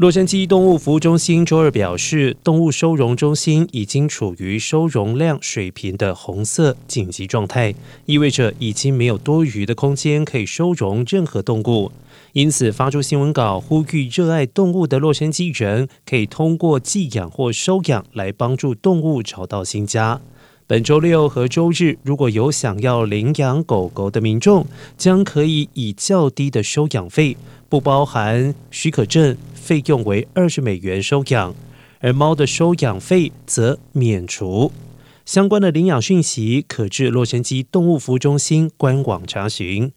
洛杉矶动物服务中心周二表示，动物收容中心已经处于收容量水平的红色紧急状态，意味着已经没有多余的空间可以收容任何动物。因此，发出新闻稿呼吁热爱动物的洛杉矶人可以通过寄养或收养来帮助动物找到新家。本周六和周日，如果有想要领养狗狗的民众，将可以以较低的收养费（不包含许可证）。费用为二十美元收养，而猫的收养费则免除。相关的领养讯息可至洛杉矶动物服务中心官网查询。